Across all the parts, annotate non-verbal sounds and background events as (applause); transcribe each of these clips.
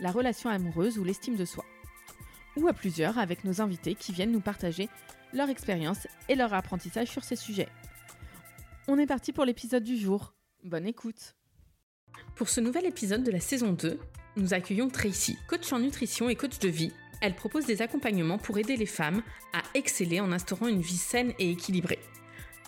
la relation amoureuse ou l'estime de soi. Ou à plusieurs avec nos invités qui viennent nous partager leur expérience et leur apprentissage sur ces sujets. On est parti pour l'épisode du jour. Bonne écoute Pour ce nouvel épisode de la saison 2, nous accueillons Tracy, coach en nutrition et coach de vie. Elle propose des accompagnements pour aider les femmes à exceller en instaurant une vie saine et équilibrée.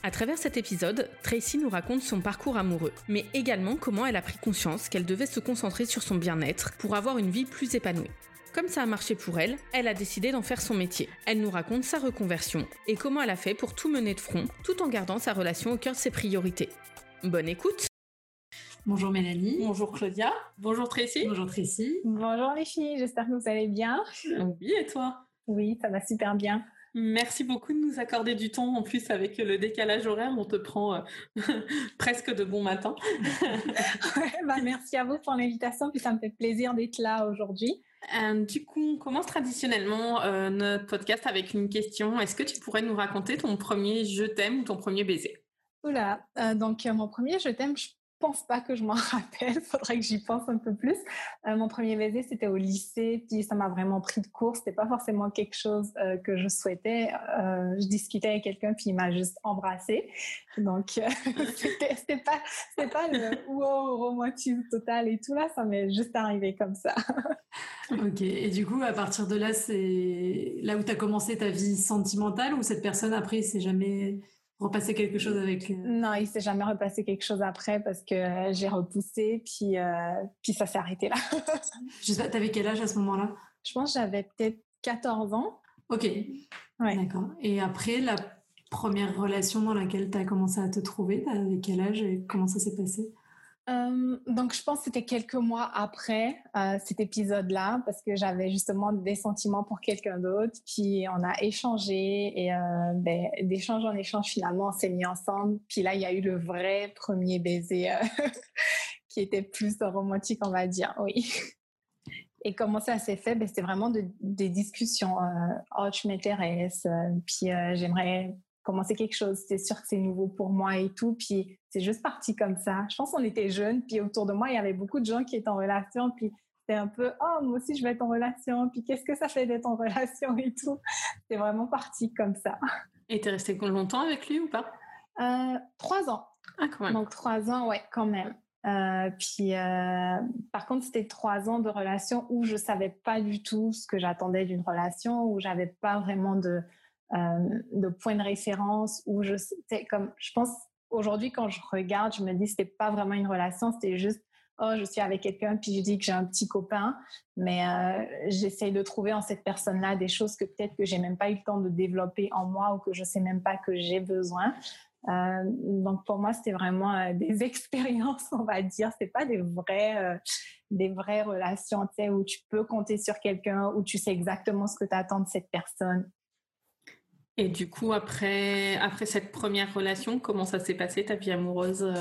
À travers cet épisode, Tracy nous raconte son parcours amoureux, mais également comment elle a pris conscience qu'elle devait se concentrer sur son bien-être pour avoir une vie plus épanouie. Comme ça a marché pour elle, elle a décidé d'en faire son métier. Elle nous raconte sa reconversion et comment elle a fait pour tout mener de front tout en gardant sa relation au cœur de ses priorités. Bonne écoute Bonjour Mélanie. Bonjour Claudia. Bonjour Tracy. Bonjour Tracy. Bonjour les filles, j'espère que vous allez bien. Oui, et toi? Oui, ça va super bien. Merci beaucoup de nous accorder du temps. En plus, avec le décalage horaire, on te prend euh, (laughs) presque de bon matin. (laughs) bah, merci à vous pour l'invitation. Puis ça me fait plaisir d'être là aujourd'hui. Euh, du coup, on commence traditionnellement euh, notre podcast avec une question. Est-ce que tu pourrais nous raconter ton premier je t'aime ou ton premier baiser? Oula, donc mon premier je t'aime, je pense pas que je m'en (laughs) rappelle. Faudrait que j'y pense un peu plus. Euh, mon premier baiser, c'était au lycée, puis ça m'a vraiment pris de court. C'était pas forcément quelque chose euh, que je souhaitais. Euh, je discutais avec quelqu'un, puis il m'a juste embrassé. Donc, (laughs) c'était pas, c'était pas le wow romantisme total et tout là. Ça m'est juste arrivé comme ça. (laughs) ok. Et du coup, à partir de là, c'est là où tu as commencé ta vie sentimentale ou cette personne après, c'est jamais repasser quelque chose avec Non, il s'est jamais repassé quelque chose après parce que j'ai repoussé, puis, euh, puis ça s'est arrêté là. (laughs) Je sais pas, t'avais quel âge à ce moment-là? Je pense que j'avais peut-être 14 ans. Ok. Ouais. D'accord. Et après, la première relation dans laquelle tu as commencé à te trouver, avec quel âge et comment ça s'est passé? Euh, donc, je pense que c'était quelques mois après euh, cet épisode-là, parce que j'avais justement des sentiments pour quelqu'un d'autre. Puis, on a échangé et euh, ben, d'échange en échange, finalement, on s'est mis ensemble. Puis là, il y a eu le vrai premier baiser (laughs) qui était plus romantique, on va dire, oui. Et comment ça s'est fait? Ben, C'était vraiment des discussions. oh, tu m'intéresses, puis j'aimerais commencer quelque chose. C'est sûr que c'est nouveau pour moi et tout. Puis c'est juste parti comme ça. Je pense qu'on était jeunes, puis autour de moi, il y avait beaucoup de gens qui étaient en relation, puis c'était un peu oh moi aussi je vais être en relation, puis qu'est-ce que ça fait d'être en relation et tout. C'est vraiment parti comme ça. Et es resté longtemps avec lui ou pas? Euh, Trois ans. Ah quand même. Donc trois ans, ouais, quand même. Euh, puis, euh, par contre, c'était trois ans de relation où je savais pas du tout ce que j'attendais d'une relation, où j'avais pas vraiment de de point de référence où je comme je pense aujourd'hui quand je regarde je me dis c'était pas vraiment une relation c'était juste oh je suis avec quelqu'un puis je dis que j'ai un petit copain. Mais euh, j'essaye de trouver en cette personne là des choses que peut-être que j'ai même pas eu le temps de développer en moi ou que je sais même pas que j'ai besoin. Euh, donc pour moi c'était vraiment euh, (laughs) des expériences on va dire. C'est pas des vrais des vraies relations sais où tu peux compter sur quelqu'un où tu sais exactement ce que tu attends de cette personne et du coup, après, après cette première relation, comment ça s'est passé ta vie amoureuse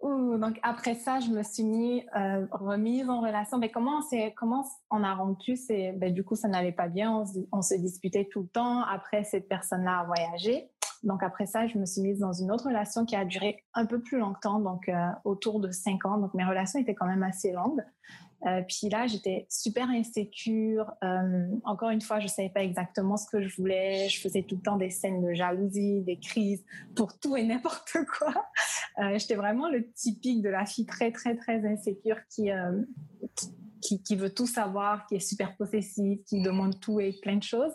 Ouh, donc après ça, je me suis mis euh, remise en relation. Mais comment c'est comment on a rompu C'est ben, du coup ça n'allait pas bien. On se, on se, disputait tout le temps. Après cette personne-là a voyagé. Donc après ça, je me suis mise dans une autre relation qui a duré un peu plus longtemps, donc euh, autour de cinq ans. Donc mes relations étaient quand même assez longues. Euh, puis là, j'étais super insécure. Euh, encore une fois, je savais pas exactement ce que je voulais. Je faisais tout le temps des scènes de jalousie, des crises pour tout et n'importe quoi. Euh, j'étais vraiment le typique de la fille très, très, très insécure qui, qui, veut tout savoir, qui est super possessive, qui demande tout et plein de choses.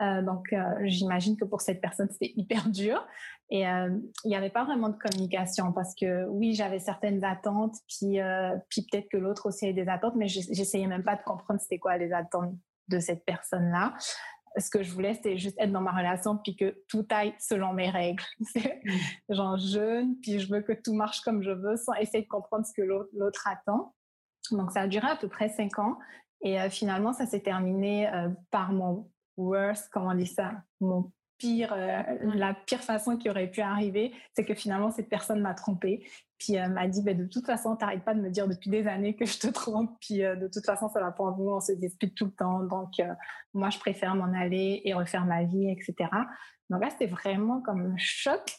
Donc, j'imagine que pour cette personne, c'était hyper dur. Et euh, il n'y avait pas vraiment de communication parce que oui, j'avais certaines attentes, puis, euh, puis peut-être que l'autre aussi avait des attentes, mais j'essayais même pas de comprendre c'était quoi les attentes de cette personne-là. Ce que je voulais, c'était juste être dans ma relation, puis que tout aille selon mes règles. (laughs) Mm. genre jeune, puis je veux que tout marche comme je veux, sans essayer de comprendre ce que l'autre attend. Donc, ça a duré à peu près cinq ans. Et finalement, ça s'est terminé par mon worst, comment on dit ça, mon pire, la pire façon qui aurait pu arriver, c'est que finalement cette personne m'a trompée. Puis elle m'a dit, ben, de toute façon, t'arrêtes pas de me dire depuis des années que je te trompe. Puis de toute façon, ça va pas en vous, on se dispute tout le temps. Donc moi, je préfère m'en aller et refaire ma vie, etc. Donc là, c'était vraiment comme un choc.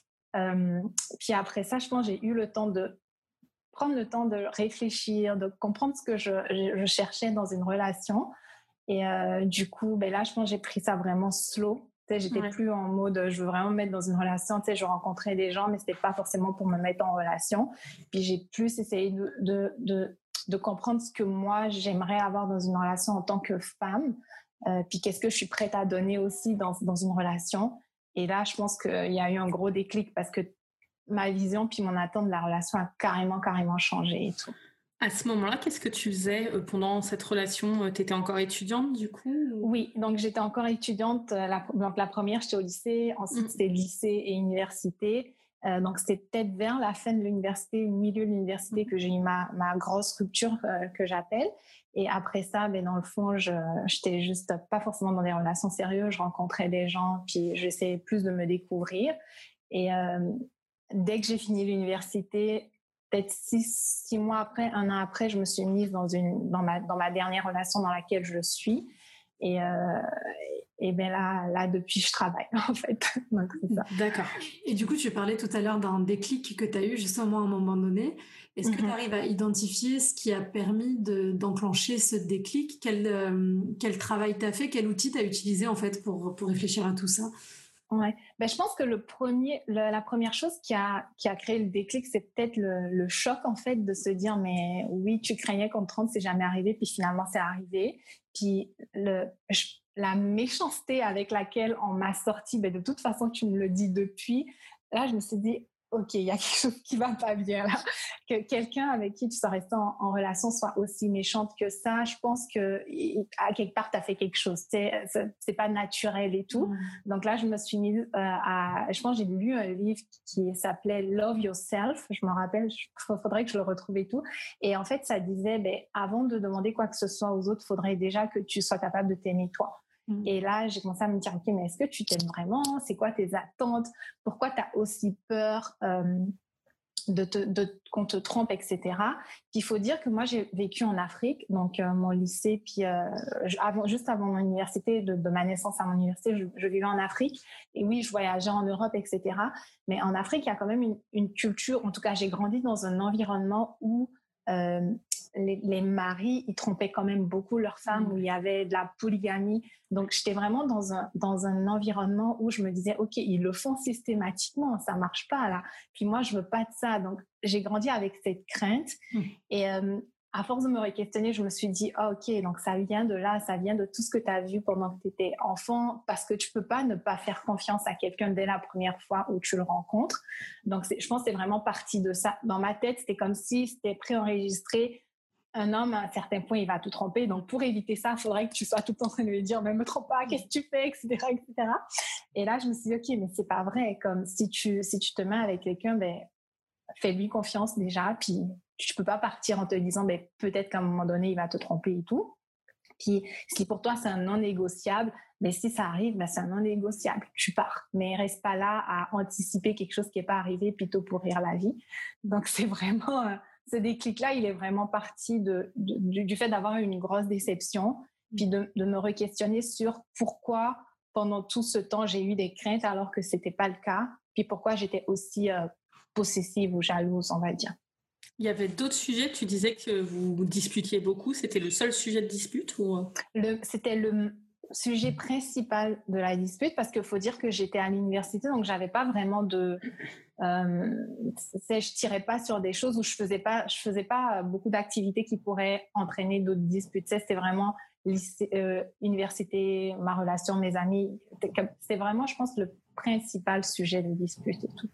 puis après ça, je pense j'ai eu le temps de prendre le temps de réfléchir, de comprendre ce que je, je cherchais dans une relation. Et euh, du coup, ben là, je pense que j'ai pris ça vraiment slow. J'étais plus en mode je veux vraiment me mettre dans une relation. Tu sais, je rencontrais des gens, mais c'était pas forcément pour me mettre en relation. Puis j'ai plus essayé de, de, de, de, comprendre ce que moi j'aimerais avoir dans une relation en tant que femme. Euh, puis qu'est-ce que je suis prête à donner aussi dans, dans une relation. Et là, je pense qu'il y a eu un gros déclic parce que ma vision puis mon attente de la relation a carrément, carrément changé et tout. À ce moment-là, qu'est-ce que tu faisais euh, pendant cette relation euh, Tu étais encore étudiante du coup Oui, donc j'étais encore étudiante. Euh, la, donc la première, j'étais au lycée. Ensuite, mm. c'était lycée et université. donc c'était peut-être vers la fin de l'université, milieu de l'université, que j'ai eu ma, ma grosse rupture que j'appelle. Et après ça, ben, dans le fond, je n'étais juste pas forcément dans des relations sérieuses. Je rencontrais des gens, puis j'essayais plus de me découvrir. Et dès que j'ai fini l'université, peut-être six, six, mois après, un an après, je me suis mise dans, une, dans, ma, dans ma dernière relation dans laquelle je suis. Et, euh, et bien là, là, depuis, je travaille, (laughs) en fait. D'accord. Et du coup, tu parlais tout à l'heure d'un déclic que tu as eu justement à un moment donné. Est-ce que mhm. tu arrives à identifier ce qui a permis d'enclencher ce déclic? Quel, euh, quel travail tu as fait? Quel outil tu as utilisé en fait pour, pour réfléchir à tout ça? Ouais. Ben, je pense que le premier, la première chose qui a, qui a créé le déclic, c'est peut-être le, choc en fait de se dire mais oui, tu craignais te trompe, c'est jamais arrivé, puis finalement c'est arrivé. Puis la méchanceté avec laquelle on m'a sorti, ben, de toute façon tu me le dis depuis, là je me suis dit ok, il y a (laughs) quelque chose qui va pas bien là. Que quelqu'un avec qui tu sois resté en, relation soit aussi méchante que ça, je pense que à quelque part tu as fait quelque chose. C'est pas naturel et tout. Mm. Donc là, je me suis mise euh, à, je pense j'ai lu un livre qui s'appelait Love Yourself. Je me rappelle, il faudrait que je le retrouve et tout. Et en fait, ça disait, ben, avant de demander quoi que ce soit aux autres, faudrait déjà que tu sois capable de t'aimer toi. Mmh. Et là, j'ai commencé à me dire, OK, mais est-ce que tu t'aimes vraiment? C'est quoi tes attentes? Pourquoi tu as aussi peur te, de qu'on te trompe, etc. il faut dire que moi, j'ai vécu en Afrique, donc euh, mon lycée, puis euh, juste avant mon université, de, ma naissance à mon université, je, vivais en Afrique. Et oui, je voyageais en Europe, etc. Mais en Afrique, il y a quand même une culture, en tout cas, j'ai grandi dans un environnement où les, maris, ils trompaient quand même beaucoup leurs femmes, où il y avait de la polygamie. Donc, j'étais vraiment dans un, dans un environnement où je me disais, OK, ils le font systématiquement, ça marche pas là. Puis moi, je veux pas de ça. Donc, j'ai grandi avec cette crainte. Mmh. Et euh, à force de me questionner, je me suis dit, oh, OK, donc ça vient de là, ça vient de tout ce que tu as vu pendant que tu étais enfant, parce que tu peux pas ne pas faire confiance à quelqu'un dès la première fois où tu le rencontres. Donc, je pense que c'est vraiment parti de ça. Dans ma tête, c'était comme si c'était préenregistré un homme, à un certain point, il va tout tromper. Donc, pour éviter ça, il faudrait que tu sois tout le temps en train de lui dire, mais me trompe pas, qu'est-ce que tu fais, etc., etc. Et là, je me suis dit, OK, mais c'est pas vrai. Comme si tu, si tu te mets avec quelqu'un, ben, fais-lui confiance déjà. Puis, tu peux pas partir en te disant, ben, peut-être qu'à un moment donné, il va te tromper et tout. Puis, si pour toi, c'est un non négociable, mais ben, si ça arrive, ben, c'est un non négociable. Tu pars. Mais reste pas là à anticiper quelque chose qui n'est pas arrivé, plutôt pour rire la vie. Donc, c'est vraiment, euh, ce déclic-là, il est vraiment parti de, du, fait d'avoir une grosse déception, puis de, me re-questionner sur pourquoi pendant tout ce temps j'ai eu des craintes alors que c'était pas le cas, puis pourquoi j'étais aussi euh, possessive ou jalouse, on va dire. Il y avait d'autres sujets, tu disais que vous disputiez beaucoup, c'était le seul sujet de dispute ou... Euh? C'était le sujet principal de la dispute parce qu'il faut dire que j'étais à l'université, donc j'avais pas vraiment de euh, je tirais pas sur des choses où je faisais pas, je faisais pas beaucoup d'activités qui pourraient entraîner d'autres disputes. C'est vraiment lycée, euh, université, ma relation, mes amis. C'est vraiment, je pense, le principal sujet de dispute et tout.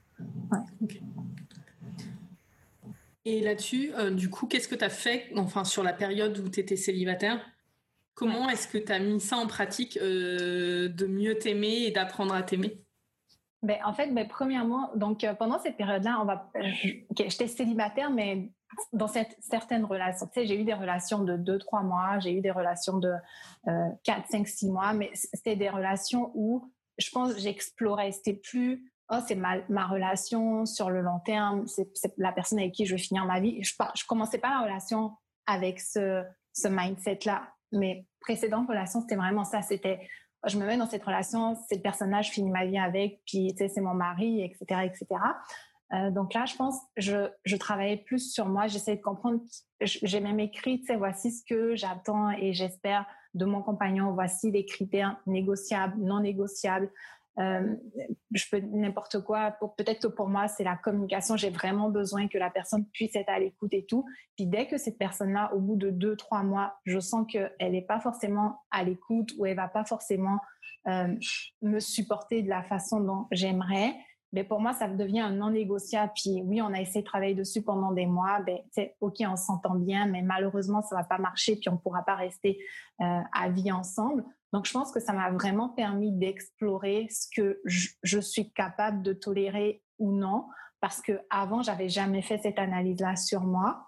Et là-dessus, euh, du coup, qu'est-ce que tu as fait, enfin, sur la période où tu étais célibataire? Comment est-ce que tu as mis ça en pratique de mieux t'aimer et d'apprendre à t'aimer? Ben, en fait, ben, premièrement, donc euh, pendant cette période-là, va, j'étais célibataire, mais dans cette, certaines relations, tu sais, j'ai eu des relations de 2-3 mois, j'ai eu des relations de 4, 5, 6 mois, mais c'était des relations où je pense j'explorais. C'était plus, oh, c'est ma, ma, relation sur le long terme, c'est la personne avec qui je vais finir ma vie. Je, je commençais pas la relation avec ce, ce mindset-là. Mes précédentes relations, c'était vraiment ça. C'était, je me mets dans cette relation, c'est personnage, finit ma vie avec, puis tu sais, c'est mon mari, etc., etc. Euh, donc là, je pense, je, je travaillais plus sur moi. J'essayais de comprendre. J'ai même écrit, voici ce que j'attends et j'espère de mon compagnon. Voici les critères négociables, non négociables. Euh, je peux n'importe quoi. Peut-être que pour moi, c'est la communication. J'ai vraiment besoin que la personne puisse être à l'écoute et tout. Puis dès que cette personne-là, au bout de deux, trois mois, je sens qu'elle n'est pas forcément à l'écoute ou elle va pas forcément euh, me supporter de la façon dont j'aimerais, mais pour moi, ça devient un non négociable. Puis oui, on a essayé de travailler dessus pendant des mois. Ben, ok, on s'entend bien, mais malheureusement, ça va pas marcher. Puis on pourra pas rester euh, à vie ensemble. Donc, je pense que ça m'a vraiment permis d'explorer ce que je, suis capable de tolérer ou non, parce que avant, j'avais jamais fait cette analyse-là sur moi.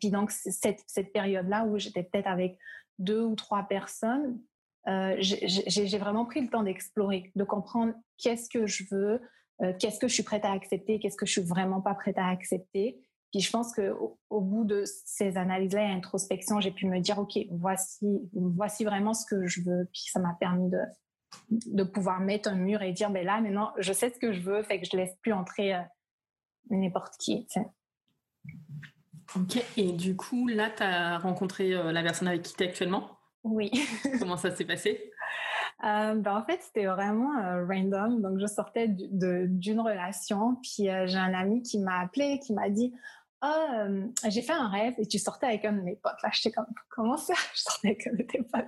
Puis donc, cette, cette période-là où j'étais peut-être avec deux ou trois personnes, euh, j'ai vraiment pris le temps d'explorer, de comprendre qu'est-ce que je veux, euh, qu'est-ce que je suis prête à accepter, qu'est-ce que je suis vraiment pas prête à accepter. Puis je pense que au, bout de ces analyses-là et introspection, j'ai pu me dire ok, voici, voici vraiment ce que je veux. Puis ça m'a permis de de pouvoir mettre un mur et dire ben là maintenant je sais ce que je veux, fait que je laisse plus entrer euh, n'importe qui. Ok. Et du coup là, tu as rencontré euh, la personne avec qui tu es actuellement? Oui. Comment ça s'est passé? Euh, ben en fait, c'était vraiment euh, random. Donc, je sortais d'une relation, puis euh, j'ai un ami qui m'a appelé, qui m'a dit ah, j'ai fait un rêve et tu sortais avec un de mes potes. Là, j'étais comme, comment ça? Je sortais avec un de tes potes.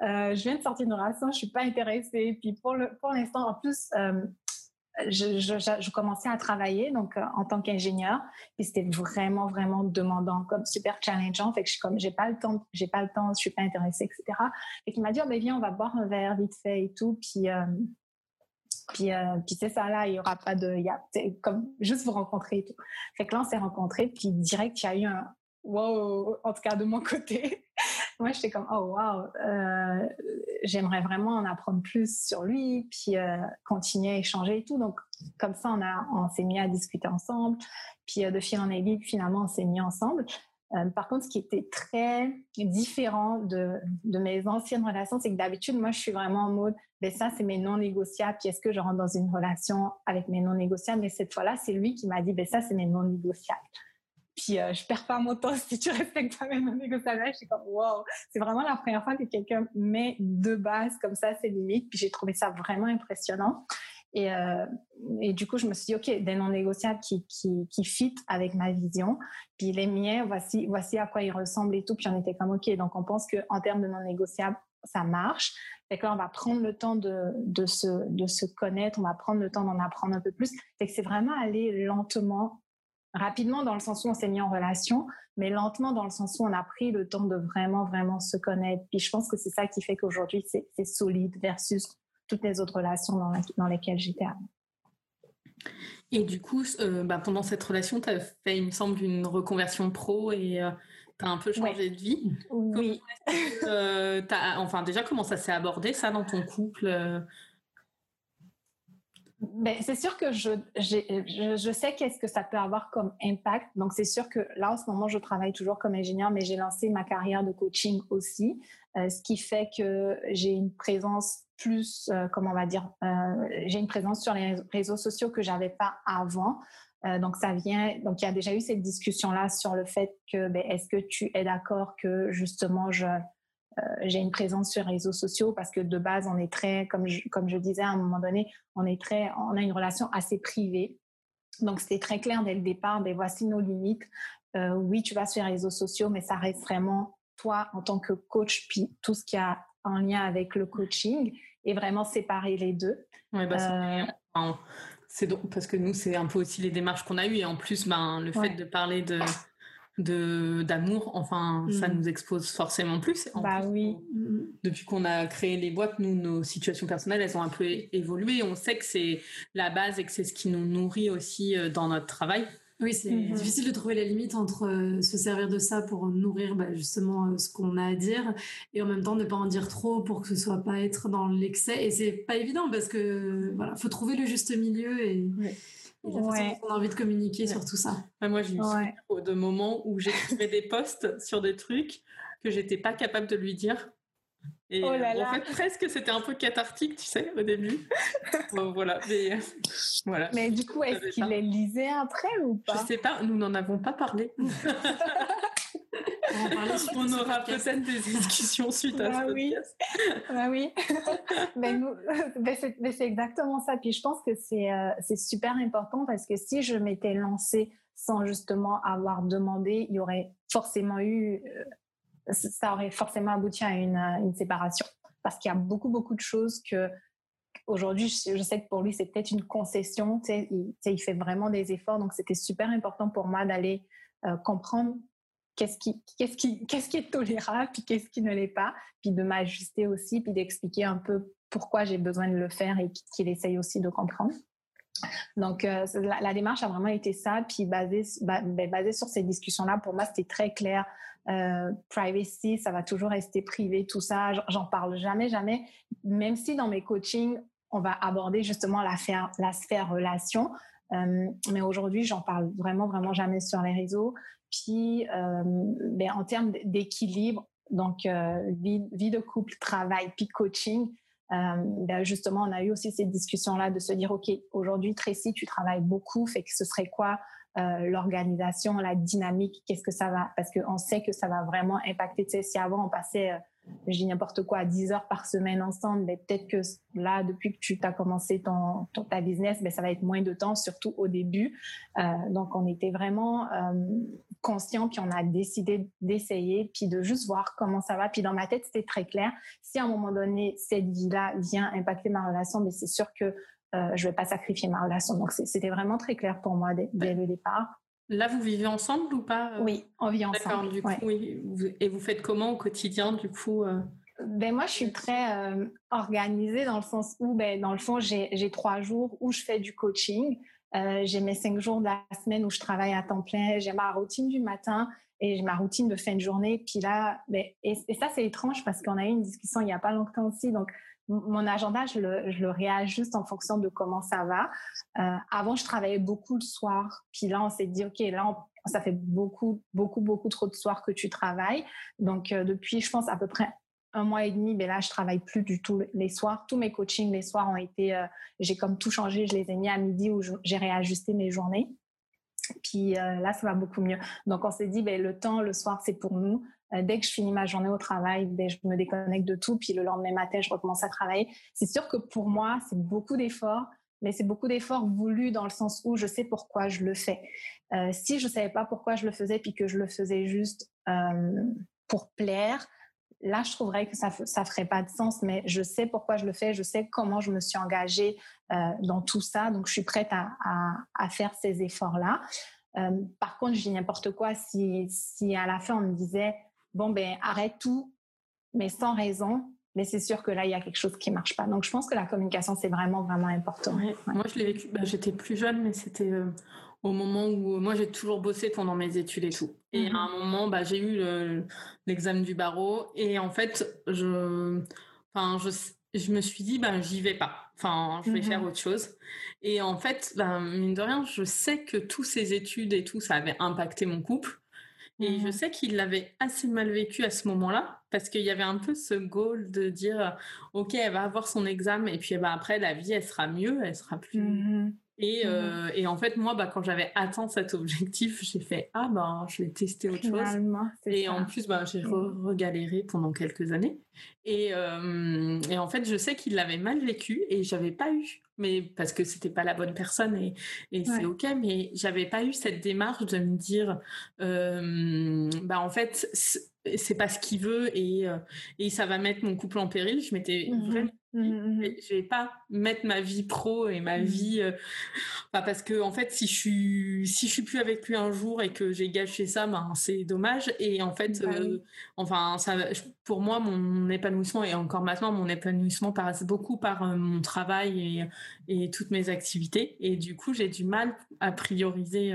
je viens de sortir d'une relation, je suis pas intéressée. Puis pour l'instant, en plus, je, je, je, commençais à travailler donc euh, en tant qu'ingénieur puis c'était vraiment vraiment demandant comme super challengeant. Fait que je suis comme j'ai pas le temps j'ai pas le temps je suis pas intéressée etc et qui m'a dit oh, ben viens on va boire un verre vite fait et tout puis euh, puis euh, puis c'est ça là il y aura pas de y a comme juste vous rencontrer et tout. Fait que là on s'est rencontrés puis direct il y a eu un wow en tout cas de mon côté moi, j'étais comme, oh wow, euh, j'aimerais vraiment en apprendre plus sur lui, puis euh, continuer à échanger et tout. Donc, comme ça, on, s'est mis à discuter ensemble. Puis, euh, de fil en aiguille, finalement, on s'est mis ensemble. par contre, ce qui était très différent de, de mes anciennes relations, c'est que d'habitude, moi, je suis vraiment en mode, ben ça, c'est mes non négociables. Puis est-ce que je rentre dans une relation avec mes non négociables? Mais cette fois-là, c'est lui qui m'a dit, ben ça, c'est mes non négociables. Puis euh, je perds pas mon temps (laughs) si tu respectes pas mes négociations. Je suis comme wow, c'est vraiment la première fois que quelqu'un met de base comme ça ses limites. Puis j'ai trouvé ça vraiment impressionnant. Et, euh, et du coup, je me suis dit, OK, des non négociables qui, qui, qui fit avec ma vision. Puis les miens, voici, voici à quoi ils ressemblent et tout. Puis on était comme, OK, donc on pense qu'en termes de non négociables, ça marche. Fait que on va prendre le temps de, de, se, de se connaître, on va prendre le temps d'en apprendre un peu plus. Fait que c'est vraiment aller lentement rapidement dans le sens où on s'est mis en relation, mais lentement dans le sens où on a pris le temps de vraiment, vraiment se connaître. Puis je pense que c'est ça qui fait qu'aujourd'hui, c'est solide versus toutes les autres relations dans, dans lesquelles j'étais avant. Et du coup, euh, bah, pendant cette relation, tu as fait, il me semble, une reconversion pro et euh, tu as un peu changé de vie. Oui. Euh, enfin, déjà, comment ça s'est abordé, ça, dans ton couple ben, c'est sûr que je, je, sais qu'est-ce que ça peut avoir comme impact. Donc, c'est sûr que là, en ce moment, je travaille toujours comme ingénieur, mais j'ai lancé ma carrière de coaching aussi, euh, ce qui fait que j'ai une présence plus, euh, comment on va dire, euh, j'ai une présence sur les réseaux sociaux que j'avais pas avant. donc, ça vient, donc il y a déjà eu cette discussion-là sur le fait que, ben, est-ce que tu es d'accord que justement, je, j'ai une présence sur les réseaux sociaux parce que de base, on est très, comme je, comme je disais à un moment donné, on est très, on a une relation assez privée. Donc, c'était très clair dès le départ, ben voici nos limites. Euh, oui, tu vas sur les réseaux sociaux, mais ça reste vraiment toi en tant que coach, puis tout ce qui a en lien avec le coaching, et vraiment séparer les deux. Oui, bah, c'est euh, parce que nous, c'est un peu aussi les démarches qu'on a eues, et en plus, ben, le fait de parler de de d'amour enfin ça mm. nous expose forcément plus bah oui depuis qu'on a créé les boîtes nous nos situations personnelles elles ont un peu évolué on sait que c'est la base et que c'est ce qui nous nourrit aussi euh, dans notre travail Oui, c'est mhm. difficile de trouver la limite entre euh, se servir de ça pour nourrir bah, justement euh, ce qu'on a à dire et en même temps ne pas en dire trop pour que ce soit pas être dans l'excès. Et c'est pas évident parce que voilà, faut trouver le juste milieu et. On a envie de communiquer sur tout ça. moi, j'ai eu de moments où j'écrivais des posts sur des trucs que j'étais pas capable de lui dire et oh là là. en fait, presque, c'était un peu cathartique, tu sais, au début. (laughs) voilà. Mais, voilà. Mais du coup, est-ce qu'il les lisait après ou pas Je sais pas, nous n'en avons pas parlé. (laughs) On, aura peut-être des discussions suite à bah ce oui. bah oui. (laughs) mais, mais c'est exactement ça. Puis je pense que c'est euh, c'est super important parce que si je m'étais lancée sans justement avoir demandé, il y aurait forcément eu euh, ça aurait forcément abouti à une, séparation. Parce qu'il y a beaucoup, beaucoup de choses que aujourd'hui, je, sais que pour lui, c'est peut-être une concession. Il, fait vraiment des efforts. Donc, c'était super important pour moi d'aller euh, comprendre qu'est-ce qui, est tolérable, puis qu'est-ce qui ne l'est pas, puis de m'ajuster aussi, puis d'expliquer un peu pourquoi j'ai besoin de le faire et qu'il essaye aussi de comprendre. Donc, euh, la, démarche a vraiment été ça, puis ben, basée sur ces discussions-là, pour moi, c'était très clair. Euh, privacy, ça va toujours rester privé, tout ça. J'en parle jamais, jamais. Même si dans mes coachings, on va aborder justement la, sphère, la sphère relation. Euh, mais aujourd'hui, j'en parle vraiment, vraiment jamais sur les réseaux. Puis, euh, ben, en termes d'équilibre, donc vie, vie, de couple, travail, puis coaching, ben justement, on a eu aussi ces discussions-là de se dire, OK, aujourd'hui, Tracy, tu travailles beaucoup, fait que ce serait quoi euh, l'organisation, la dynamique, qu'est-ce que ça va, parce qu'on sait que ça va vraiment impacter. Tu sais, si avant on passait, dis n'importe quoi, à 10 heures par semaine ensemble, mais peut-être que là, depuis que tu as commencé ton, ton, ta business, ben, ça va être moins de temps, surtout au début. Euh, donc, on était vraiment euh, conscients, puis on a décidé d'essayer, puis de juste voir comment ça va. Puis dans ma tête, c'était très clair. Si à un moment donné, cette vie-là vient impacter ma relation, mais ben, c'est sûr que euh, je vais pas sacrifier ma relation. Donc, c'était vraiment très clair pour moi dès, le départ. Là, vous vivez ensemble ou pas euh? Oui, on vit ensemble. du coup, oui. Et vous faites comment au quotidien, du coup euh? ben, Moi, je suis très organisée dans le sens où, ben, dans le fond, j'ai trois jours où je fais du coaching. j'ai mes cinq jours de la semaine où je travaille à temps plein. J'ai ma routine du matin et j'ai ma routine de fin de journée. Puis là, ben, et, et ça, c'est étrange parce qu'on a eu une discussion il n'y a pas longtemps aussi. Donc, mon agenda, je le, réajuste en fonction de comment ça va. Euh, avant, je travaillais beaucoup le soir. Puis là, on s'est dit, OK, là, ça fait beaucoup, beaucoup, beaucoup trop de soirs que tu travailles. Donc, euh, depuis, je pense, à peu près un mois et demi, mais là, je travaille plus du tout les soirs. Tous mes coachings les soirs ont été, euh, j'ai comme tout changé. Je les ai mis à midi où j'ai réajusté mes journées. Puis là, ça va beaucoup mieux. Donc, on s'est dit, ben, le temps, le soir, c'est pour nous. Euh, dès que je finis ma journée au travail, ben, je me déconnecte de tout. Puis le lendemain matin, je recommence à travailler. C'est sûr que pour moi, c'est beaucoup d'efforts, mais c'est beaucoup d'efforts voulus dans le sens où je sais pourquoi je le fais. Euh, si je savais pas pourquoi je le faisais, puis que je le faisais juste pour plaire, là, je trouverais que ça ne ferait pas de sens, mais je sais pourquoi je le fais, je sais comment je me suis engagée euh, dans tout ça, donc je suis prête à, à, faire ces efforts-là. Euh, par contre, je dis n'importe quoi si, si à la fin on me disait, bon, ben arrête tout, mais sans raison, mais c'est sûr que là, il y a quelque chose qui marche pas. Donc, je pense que la communication, c'est vraiment, vraiment important. Moi, je l'ai vécu, bah, j'étais plus jeune, mais c'était euh, au moment où moi j'ai toujours bossé pendant mes études et tout. Et à un mhm. moment, bah, j'ai eu l'examen du barreau et en fait, je, enfin, je, je me suis dit, bah, j'y vais pas. Enfin, je vais faire mhm. autre chose. Et en fait, mine de rien, je sais que tous ces études et tout, ça avait impacté mon couple. Et je mhm. sais qu'il l'avait assez mal vécu à ce moment-là, parce qu'il y avait un peu ce goal de dire, OK, elle va avoir son examen, et puis bah, après, la vie, elle sera mieux, elle sera plus, et, mmh euh, et, en fait, moi, bah, quand j'avais atteint cet objectif, j'ai fait ah ben je vais tester autre chose. Et en plus, bah, j'ai mmh. regaléré pendant quelques années. Et, euh, et en fait, je sais qu'il l'avait mal vécu et j'avais pas eu, mais parce que c'était pas la bonne personne et, et c'est ok, mais j'avais pas eu cette démarche de me dire euh, bah en fait c'est pas ce qu'il veut et, et ça va mettre mon couple en péril. Je m'étais mmh vraiment Mmh, mmh, mmh. Je vais pas mettre ma vie pro et ma vie, euh, parce que en fait, si je suis, si je suis plus avec lui un jour et que j'ai gâché ça, ben c'est dommage. Et en fait, bah euh, enfin, ça, pour moi, mon épanouissement et encore maintenant, mon épanouissement passe beaucoup par euh, mon travail et, et, toutes mes activités. Et du coup, j'ai du mal à prioriser,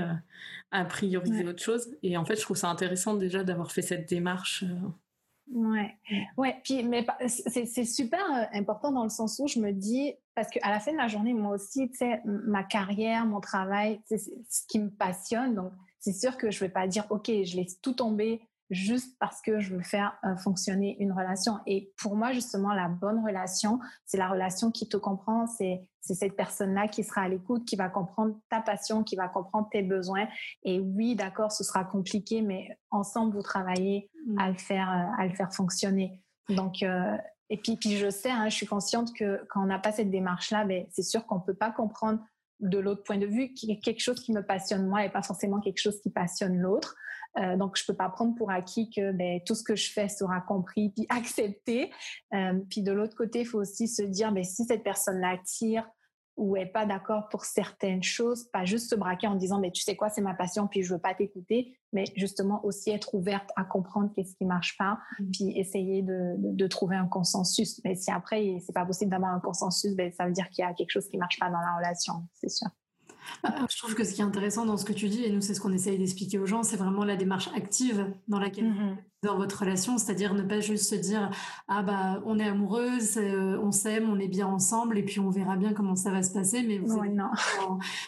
à prioriser autre chose. Et en fait, je trouve ça intéressant déjà d'avoir fait cette démarche. Ouais, ouais. Puis, mais c'est super euh, important dans le sens où je me dis, parce qu'à la fin de la journée, moi aussi, tu sais, ma carrière, mon travail, c'est ce qui me passionne. Donc, c'est sûr que je vais pas dire, OK, je laisse tout tomber juste parce que je veux faire euh, fonctionner une relation. Et pour moi, justement, la bonne relation, c'est la relation qui te comprend, c'est cette personne-là qui sera à l'écoute, qui va comprendre ta passion, qui va comprendre tes besoins. Et oui, d'accord, ce sera compliqué, mais ensemble, vous travaillez mmh. à le faire, euh, à le faire fonctionner. Donc, euh, et puis, puis je sais, hein, je suis consciente que quand on n'a pas cette démarche-là, ben, c'est sûr qu'on peut pas comprendre de l'autre point de vue quelque chose qui me passionne moi et pas forcément quelque chose qui passionne l'autre. Euh, donc, je peux pas prendre pour acquis que ben, tout ce que je fais sera compris puis (laughs) accepté. Euh, puis de l'autre côté, il faut aussi se dire, ben, si cette personne l'attire ou est pas d'accord pour certaines choses, pas juste se braquer en disant, mais tu sais quoi, c'est ma passion, puis je veux pas t'écouter, mais justement aussi être ouverte à comprendre qu'est-ce qui marche pas, mmh. puis essayer de, de, trouver un consensus. Mais si après, c'est pas possible d'avoir un consensus, ben, ça veut dire qu'il y a quelque chose qui marche pas dans la relation, c'est sûr. Bah, je trouve que ce qui est intéressant dans ce que tu dis, et nous c'est ce qu'on essaye d'expliquer aux gens, c'est vraiment la démarche active dans laquelle mmh dans votre relation, c'est-à-dire ne pas juste se dire ah bah on est amoureuse, euh, on s'aime, on est bien ensemble et puis on verra bien comment ça va se passer, mais vous êtes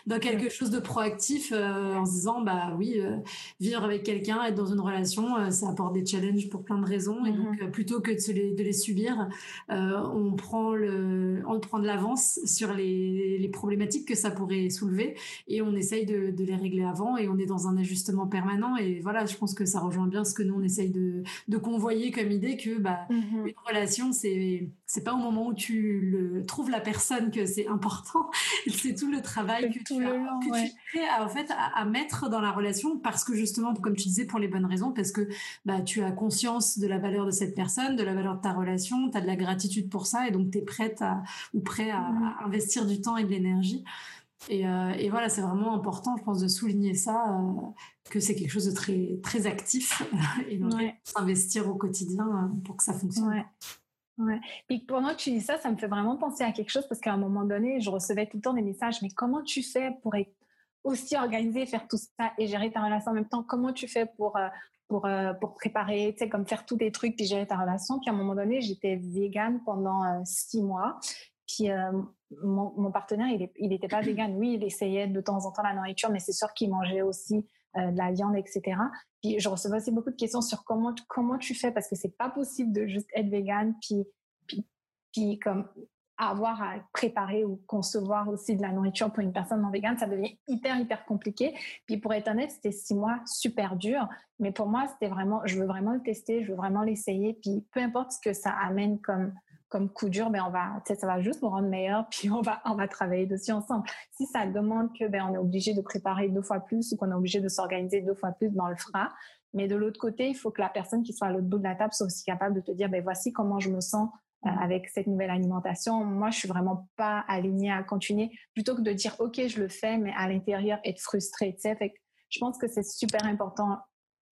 Dans, quelque chose de proactif euh, en se disant bah oui euh, vivre avec quelqu'un, être dans une relation, ça apporte des challenges pour plein de raisons et donc mmh plutôt que de, les, de les subir, on prend le on prend de l'avance sur les, les, problématiques que ça pourrait soulever et on essaye de, de les régler avant et on est dans un ajustement permanent et voilà je pense que ça rejoint bien ce que nous on essaye de de, convoyer comme idée que bah, mhm. une relation, c'est c'est pas au moment où tu le, trouves la personne que c'est important, (laughs) c'est tout le travail que, tu, es à, en fait, à, mettre dans la relation parce que justement, comme tu disais, pour les bonnes raisons, parce que bah, tu as conscience de la valeur de cette personne, de la valeur de ta relation, tu as de la gratitude pour ça et donc tu es prête à, ou prêt à, mhm. investir du temps et de l'énergie. Et, euh, et, voilà, c'est vraiment important, je pense, de souligner ça, euh, que c'est quelque chose de très, très actif (laughs) et donc s'investir au quotidien euh, pour que ça fonctionne. Ouais. Ouais. Puis pendant que tu dis ça, ça me fait vraiment penser à quelque chose parce qu'à un moment donné, je recevais tout le temps des messages, mais comment tu fais pour être aussi organisé, faire tout ça et gérer ta relation en même temps? Comment tu fais pour, pour, pour préparer, tu sais, comme faire tous tes trucs puis gérer ta relation? Puis à un moment donné, j'étais végane pendant six mois. Puis mon, partenaire, il n'était pas (clears throat) vegan. Oui, il essayait de temps en temps la nourriture, mais c'est sûr qu'il mangeait aussi euh, de la viande, etc. Puis je recevais aussi beaucoup de questions sur comment, comment tu fais, parce que c'est pas possible de juste être vegan, puis, puis, puis comme avoir à préparer ou concevoir aussi de la nourriture pour une personne non végane, ça devient hyper, hyper compliqué. Puis pour être honnête, c'était six mois super dur. Mais pour moi, c'était vraiment, je veux vraiment le tester, je veux vraiment l'essayer. Puis peu importe ce que ça amène comme comme coup dur, ben on va, ça va juste nous rendre meilleurs, (laughs) puis on va, on va travailler dessus ensemble. Si ça demande que ben on est obligé de préparer deux fois plus ou qu'on est obligé de s'organiser deux fois plus, ben on le fera. Mais de l'autre côté, il faut que la personne qui soit à l'autre bout de la table soit aussi capable de te dire, ben voici comment je me sens euh, avec cette nouvelle alimentation. Moi, je suis vraiment pas alignée à continuer, plutôt que de dire, ok, je le fais, mais à l'intérieur être frustrée. Tu sais, fait je pense que c'est super important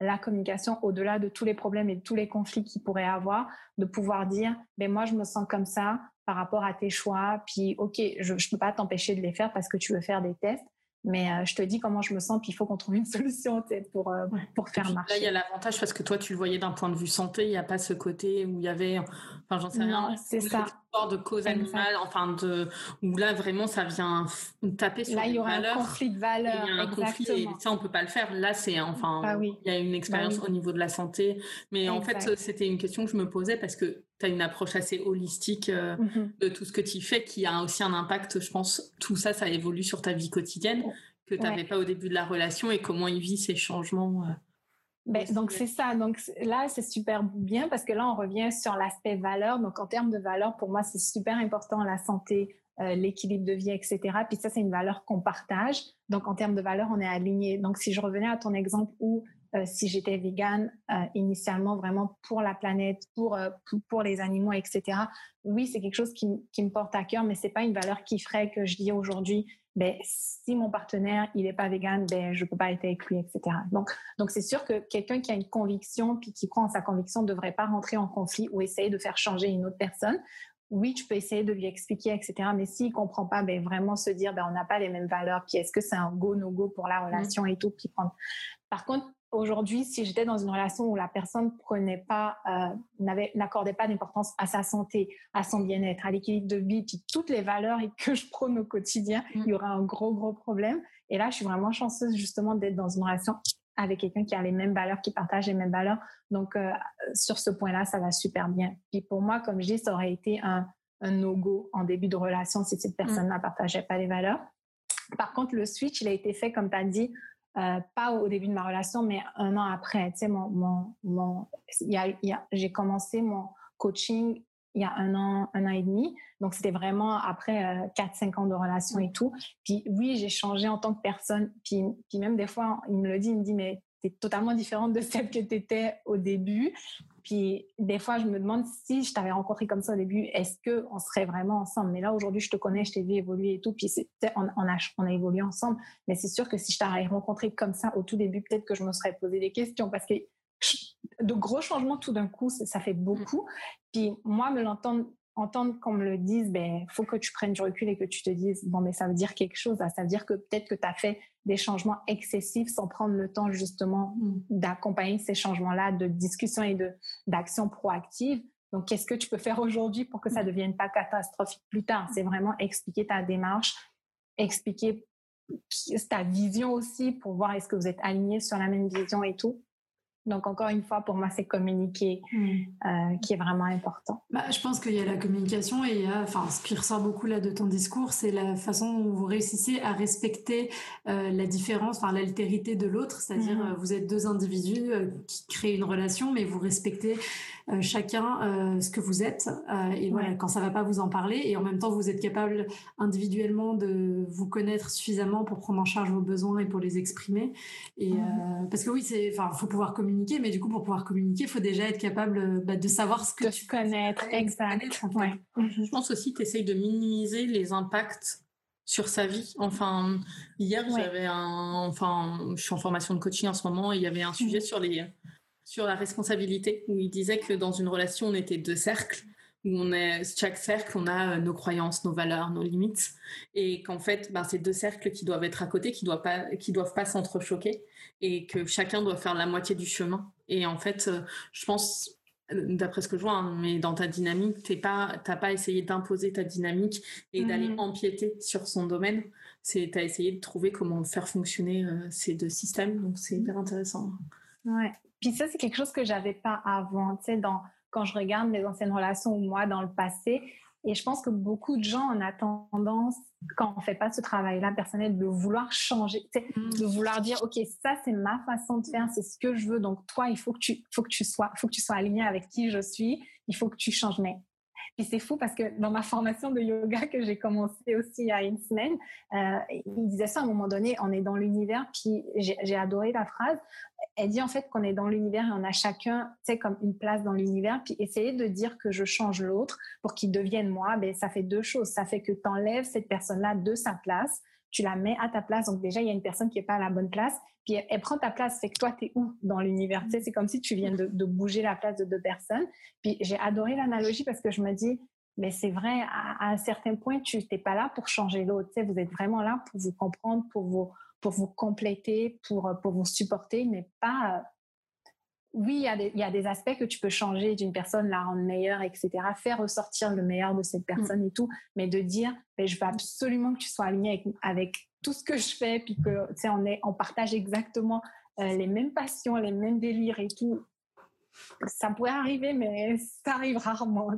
la communication au-delà de tous les problèmes et de tous les conflits qu'il pourrait avoir, de pouvoir dire, ben moi je me sens comme ça par rapport à tes choix, puis ok, je ne peux pas t'empêcher de les faire parce que tu veux faire des tests, mais euh, je te dis comment je me sens, puis il faut qu'on trouve une (laughs) solution pour, euh, pour faire marcher. Là, il y a l'avantage parce que toi, tu le voyais d'un point de vue santé, il n'y a pas ce côté où il y avait, enfin, j'en sais rien, c'est ça. De cause animale, enfin, de, où là, vraiment, ça vient taper sur Là, il y aura un conflit de valeurs. Il y a un conflit et ça, on peut pas le faire. Là, c'est, enfin, bah il y a une bah expérience au niveau de la santé. Mais en fait, c'était une question que je me posais parce que tu as une approche assez holistique euh, mmh de tout ce que tu fais qui a aussi un impact, je pense. Tout ça, ça évolue sur ta vie quotidienne que tu n'avais pas au début de la relation et comment il vit ces changements. Euh, ben, donc c'est ça. Donc là, c'est super bien parce que là, on revient sur l'aspect valeur. Donc en termes de valeur, pour moi, c'est super important la santé, euh, l'équilibre de vie, etc. Puis ça, c'est une valeur qu'on partage. Donc en termes de valeur, on est aligné. Donc si je revenais à ton exemple où euh, si j'étais végane euh, initialement vraiment pour la planète, pour, pour, les animaux, etc. Oui, c'est quelque chose qui, qui, me porte à cœur, mais c'est pas une valeur qui ferait que je dis aujourd'hui, ben, si mon partenaire il n'est pas végane, ben, je peux pas être avec lui, etc. Donc, donc c'est sûr que quelqu'un qui a une conviction puis qui croit en sa conviction ne devrait pas rentrer en conflit ou essayer de faire changer une autre personne oui, tu peux essayer de lui expliquer, etc. Mais s'il comprend pas, ben vraiment se dire, ben on n'a pas les mêmes valeurs. Puis est-ce que c'est un go no go pour la relation et tout. Puis prendre. Par contre, aujourd'hui, si j'étais dans une relation où la personne prenait pas, euh, n'accordait pas d'importance à sa santé, à son bien-être, à l'équilibre de vie, puis toutes les valeurs (laughs) que je prône au quotidien, mm. il y aura un gros gros problème. Et là, je suis vraiment chanceuse justement d'être dans une relation avec quelqu'un qui a les mêmes valeurs, qui partage les mêmes valeurs. Donc, euh, sur ce point-là, ça va super bien. Puis pour moi, comme je dis, ça aurait été un, un no-go en début de relation si cette personne-là ne partageait pas les valeurs. Par contre, le switch, il a été fait, comme tu as dit, euh, pas au début de ma relation, mais un an après. Tu sais, mon, mon, mon j'ai commencé mon coaching il y a un an, un an et demi. Donc, c'était vraiment après euh, 4-5 ans de relation et tout. Puis oui, j'ai changé en tant que personne. Puis, puis même des fois, il me le dit, il me dit, mais es totalement différente de celle que tu étais au début. Puis des fois, je me demande si je t'avais rencontré comme ça au début, est-ce qu'on serait vraiment ensemble? Mais là, aujourd'hui, je te connais, je t'ai vu évoluer et tout. Puis on, on, a, on a évolué ensemble. Mais c'est sûr que si je t'avais rencontré comme ça au tout début, peut-être que je me serais posé des questions parce que de gros changements tout d'un coup, ça, fait beaucoup. Puis moi, me l'entendre entendre qu'on me le dise, ben faut que tu prennes du recul et que tu te dises bon mais ça veut dire quelque chose, ça veut dire que peut-être que tu as fait des changements excessifs sans prendre le temps justement mm. d'accompagner ces changements-là de discussion et de d'action proactive. Donc qu'est-ce que tu peux faire aujourd'hui pour que ça ne mm. devienne pas catastrophique plus tard? C'est vraiment expliquer ta démarche, expliquer ta vision aussi pour voir est-ce que vous êtes alignés sur la même vision et tout. Donc, encore une fois, pour moi, c'est communiquer hmm. euh, qui est vraiment important. Bah, je pense qu'il y a la communication et il y a, enfin, ce qui ressort beaucoup là de ton discours, c'est la façon dont vous réussissez à respecter euh, la différence, enfin, l'altérité de l'autre. C'est-à-dire, euh, vous êtes deux individus qui créent une relation, mais vous respectez euh, chacun euh, ce que vous êtes euh, et voilà quand ça va pas vous en parler et en même temps vous êtes capable individuellement de vous connaître suffisamment pour prendre en charge vos besoins et pour les exprimer et mhm. parce que oui c'est enfin faut pouvoir communiquer mais du coup pour pouvoir communiquer il faut déjà être capable bah, de savoir ce que de tu connaître exact mhm. je pense aussi tu essayes de minimiser les impacts sur sa vie. Enfin, hier, j'avais un, enfin, je suis en formation de coaching en ce moment, et il y avait un sujet mhm. sur les, sur la responsabilité, où il disait que dans une relation, on était deux cercles, où on est, chaque cercle, on a euh, nos croyances, nos valeurs, nos limites, et qu'en fait, ben, c'est deux cercles qui doivent être à côté, qui doivent pas, qui doivent pas s'entrechoquer, et que chacun doit faire la moitié du chemin. Et en fait, euh, je pense, d'après ce que je vois, hein, mais dans ta dynamique, t'es pas, t'as pas essayé d'imposer ta dynamique et d'aller mmh. empiéter sur son domaine. C'est, t'as essayé de trouver comment faire fonctionner euh, ces deux systèmes, donc c'est hyper intéressant. Ouais. Puis ça, c'est quelque chose que j'avais pas avant, tu sais, dans, quand je regarde mes anciennes relations ou moi dans le passé. Et je pense que beaucoup de gens ont tendance, quand on fait pas ce travail-là personnel, de vouloir changer, mmh. de vouloir dire, OK, ça, c'est ma façon de faire, c'est ce que je veux. Donc, toi, il faut que tu, faut que tu sois, faut que tu sois aligné avec qui je suis. Il faut que tu changes. Mais puis c'est fou parce que dans ma formation de yoga que j'ai commencé aussi il y a une semaine, euh, il disait ça à un moment donné, on est dans l'univers, puis j'ai adoré la phrase. Elle dit en fait qu'on est dans l'univers et on a chacun, tu sais, comme une place dans l'univers, puis essayer de dire que je change l'autre pour qu'il devienne moi, ben ça fait deux choses. Ça fait que tu enlèves cette personne-là de sa place, tu la mets à ta place. Donc déjà, il y a une personne qui n'est pas à la bonne place, puis elle, prend ta place. Fait que toi, tu es où dans l'univers? C'est comme si tu viens de, bouger la place de deux personnes. Puis j'ai adoré l'analogie parce que je me dis, mais c'est vrai, à, un certain point, tu n'es pas là pour changer l'autre. Vous êtes vraiment là pour vous comprendre, pour vous, pour vous compléter, pour, pour vous supporter, mais pas oui, il y, a des, il y, a des, aspects que tu peux changer d'une personne, la rendre meilleure, etc. Faire ressortir le meilleur de cette mmh. personne et tout, mais de dire, je veux absolument que tu sois aligné avec, avec tout ce que je fais, puis que, tu sais, on, est, on partage exactement euh, les mêmes passions, les mêmes délires et tout. Ça pourrait arriver, mais ça arrive rarement.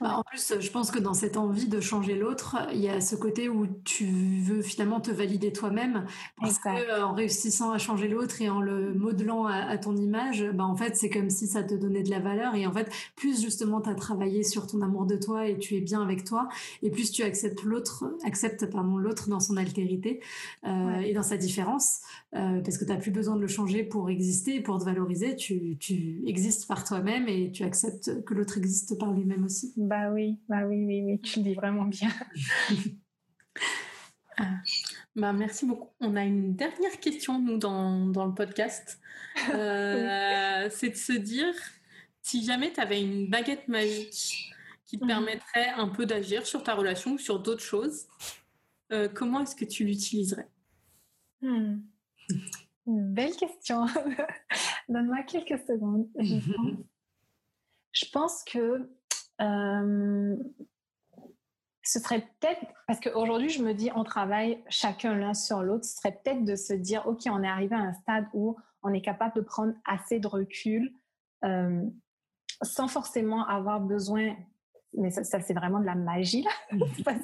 Bah, en plus, je pense que dans cette envie de changer l'autre, il y a ce côté où tu veux finalement te valider toi-même. Parce qu'en euh, réussissant à changer l'autre et en le modelant à, ton image, bah, en fait, c'est comme si ça te donnait de la valeur. Et en fait, plus justement tu as travaillé sur ton amour de toi et tu es bien avec toi, et plus tu acceptes l'autre, acceptes pardon l'autre dans son altérité euh, et dans sa différence, euh, parce que tu n'as plus besoin de le changer pour exister, pour te valoriser. Tu, tu existes par toi-même et tu acceptes que l'autre existe par lui-même aussi. Bah oui, bah oui, oui, oui, tu le dis vraiment bien. (laughs) Ah. bah, merci beaucoup. On a une dernière question, nous, dans, dans le podcast. (laughs) Euh, c'est de se dire, si jamais tu avais une baguette magique qui te mhm. permettrait un peu d'agir sur ta relation ou sur d'autres choses, euh, comment est-ce que tu l'utiliserais? Belle question. (laughs) Donne-moi quelques secondes. (laughs) Je pense que euh, ce serait peut-être, parce qu'aujourd'hui, je me dis, on travaille chacun l'un sur l'autre, ce serait peut-être de se dire, OK, on est arrivé à un stade où on est capable de prendre assez de recul euh, sans forcément avoir besoin mais ça, c'est vraiment de la magie là, (laughs) parce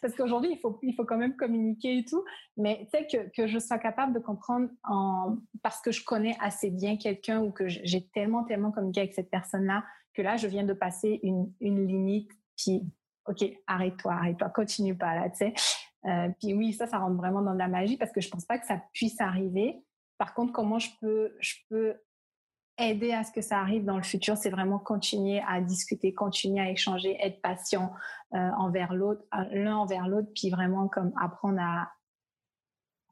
parce qu'aujourd'hui il faut il faut quand même communiquer et tout, mais tu sais que, que je sois capable de comprendre en parce que je connais assez bien quelqu'un ou que j'ai tellement tellement communiqué avec cette personne là que là je viens de passer une, une limite puis ok arrête-toi arrête-toi continue pas là tu sais. Euh, puis oui ça ça rentre vraiment dans de la magie parce que je pense pas que ça puisse arriver. Par contre comment je peux je peux aider à ce que ça arrive dans le futur, c'est vraiment continuer à discuter, continuer à échanger, être patient euh, envers l'autre, euh, l'un envers l'autre, puis vraiment comme apprendre à,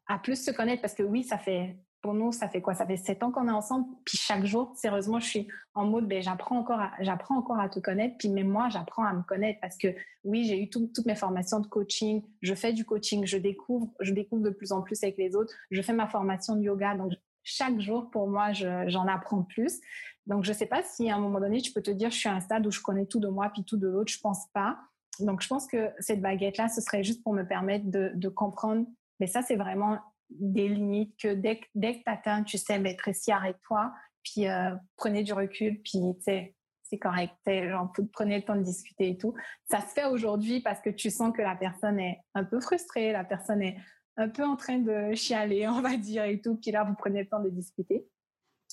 à plus se connaître. Parce que oui, ça fait pour nous, ça fait quoi? Ça fait sept ans qu'on est ensemble, puis chaque jour, sérieusement, je suis en mode, ben, j'apprends encore, j'apprends encore à te connaître, puis même moi, j'apprends à me connaître. Parce que oui, j'ai eu toutes mes formations de coaching, je fais du coaching, je découvre, je découvre de plus en plus avec les autres, je fais ma formation de yoga, donc chaque jour, pour moi, j'en apprends plus. Donc, je ne sais pas si à un moment donné, tu peux te dire, je suis à un stade où je connais tout de moi puis tout de l'autre. Je pense pas. Donc, je pense que cette baguette-là, ce serait juste pour me permettre de, comprendre. Mais ça, c'est vraiment des limites que dès, dès que tu atteins, tu sais, mais Tracy, arrête-toi, puis euh, prenez du recul, puis tu sais, c'est correct, prenez le temps de discuter et tout. Ça se fait aujourd'hui parce que tu sens que la personne est un peu frustrée, la personne est un peu en train de chialer, on va dire, et tout. Puis là, vous prenez le temps de discuter.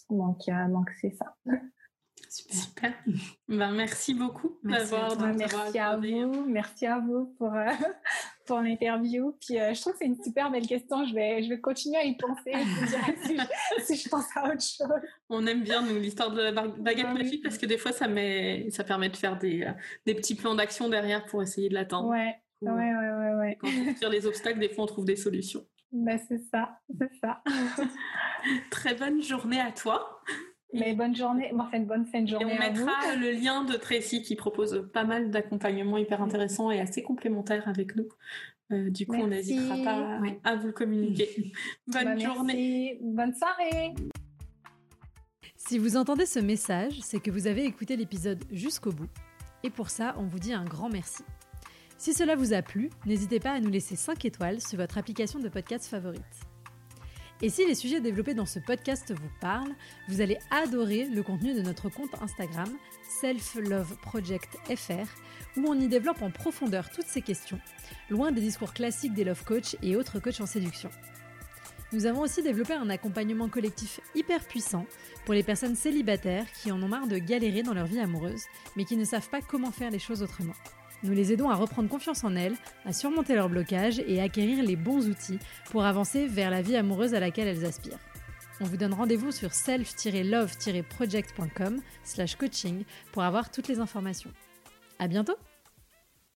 Donc, euh, donc c'est ça. Super. Ben, merci beaucoup d'avoir Merci à vous. Merci à vous pour, euh, (laughs) pour l'interview. Puis euh, je trouve que c'est une super belle question. Je vais, je vais continuer à y penser (laughs) si, je, pense à autre chose. On aime bien, nous, l'histoire de la baguette ah magique parce que des fois, ça, met, ça permet de faire des, des petits plans d'action derrière pour essayer de l'atteindre. Ouais, Ouais, ouais, ouais, Quand on tire les obstacles, des fois, on trouve des solutions. Ben, c'est ça, c'est ça. (laughs) Très bonne journée à toi. Mais bonne journée, enfin une bonne fin de journée. Et on mettra le lien de Tracy qui propose pas mal d'accompagnements hyper intéressants et assez complémentaires avec nous. Euh, du coup, on n'hésitera pas à, vous le communiquer. (laughs) Bonne journée. Bonne soirée. Si vous entendez ce message, c'est que vous avez écouté l'épisode jusqu'au bout. Et pour ça, on vous dit un grand merci. Si cela vous a plu, n'hésitez pas à nous laisser 5 étoiles sur votre application de podcast favorite. Et si les sujets développés dans ce podcast vous parlent, vous allez adorer le contenu de notre compte Instagram Self où on y développe en profondeur toutes ces questions, loin des discours classiques des love coach et autres coachs en séduction. Nous avons aussi développé un accompagnement collectif hyper puissant pour les personnes célibataires qui en ont marre de galérer dans leur vie amoureuse, mais qui ne savent pas comment faire les choses autrement. Nous les aidons à reprendre confiance en elles, à surmonter leurs blocages et à acquérir les bons outils pour avancer vers la vie amoureuse à laquelle elles aspirent. On vous donne rendez-vous sur self-love-project.com slash coaching pour avoir toutes les informations. À bientôt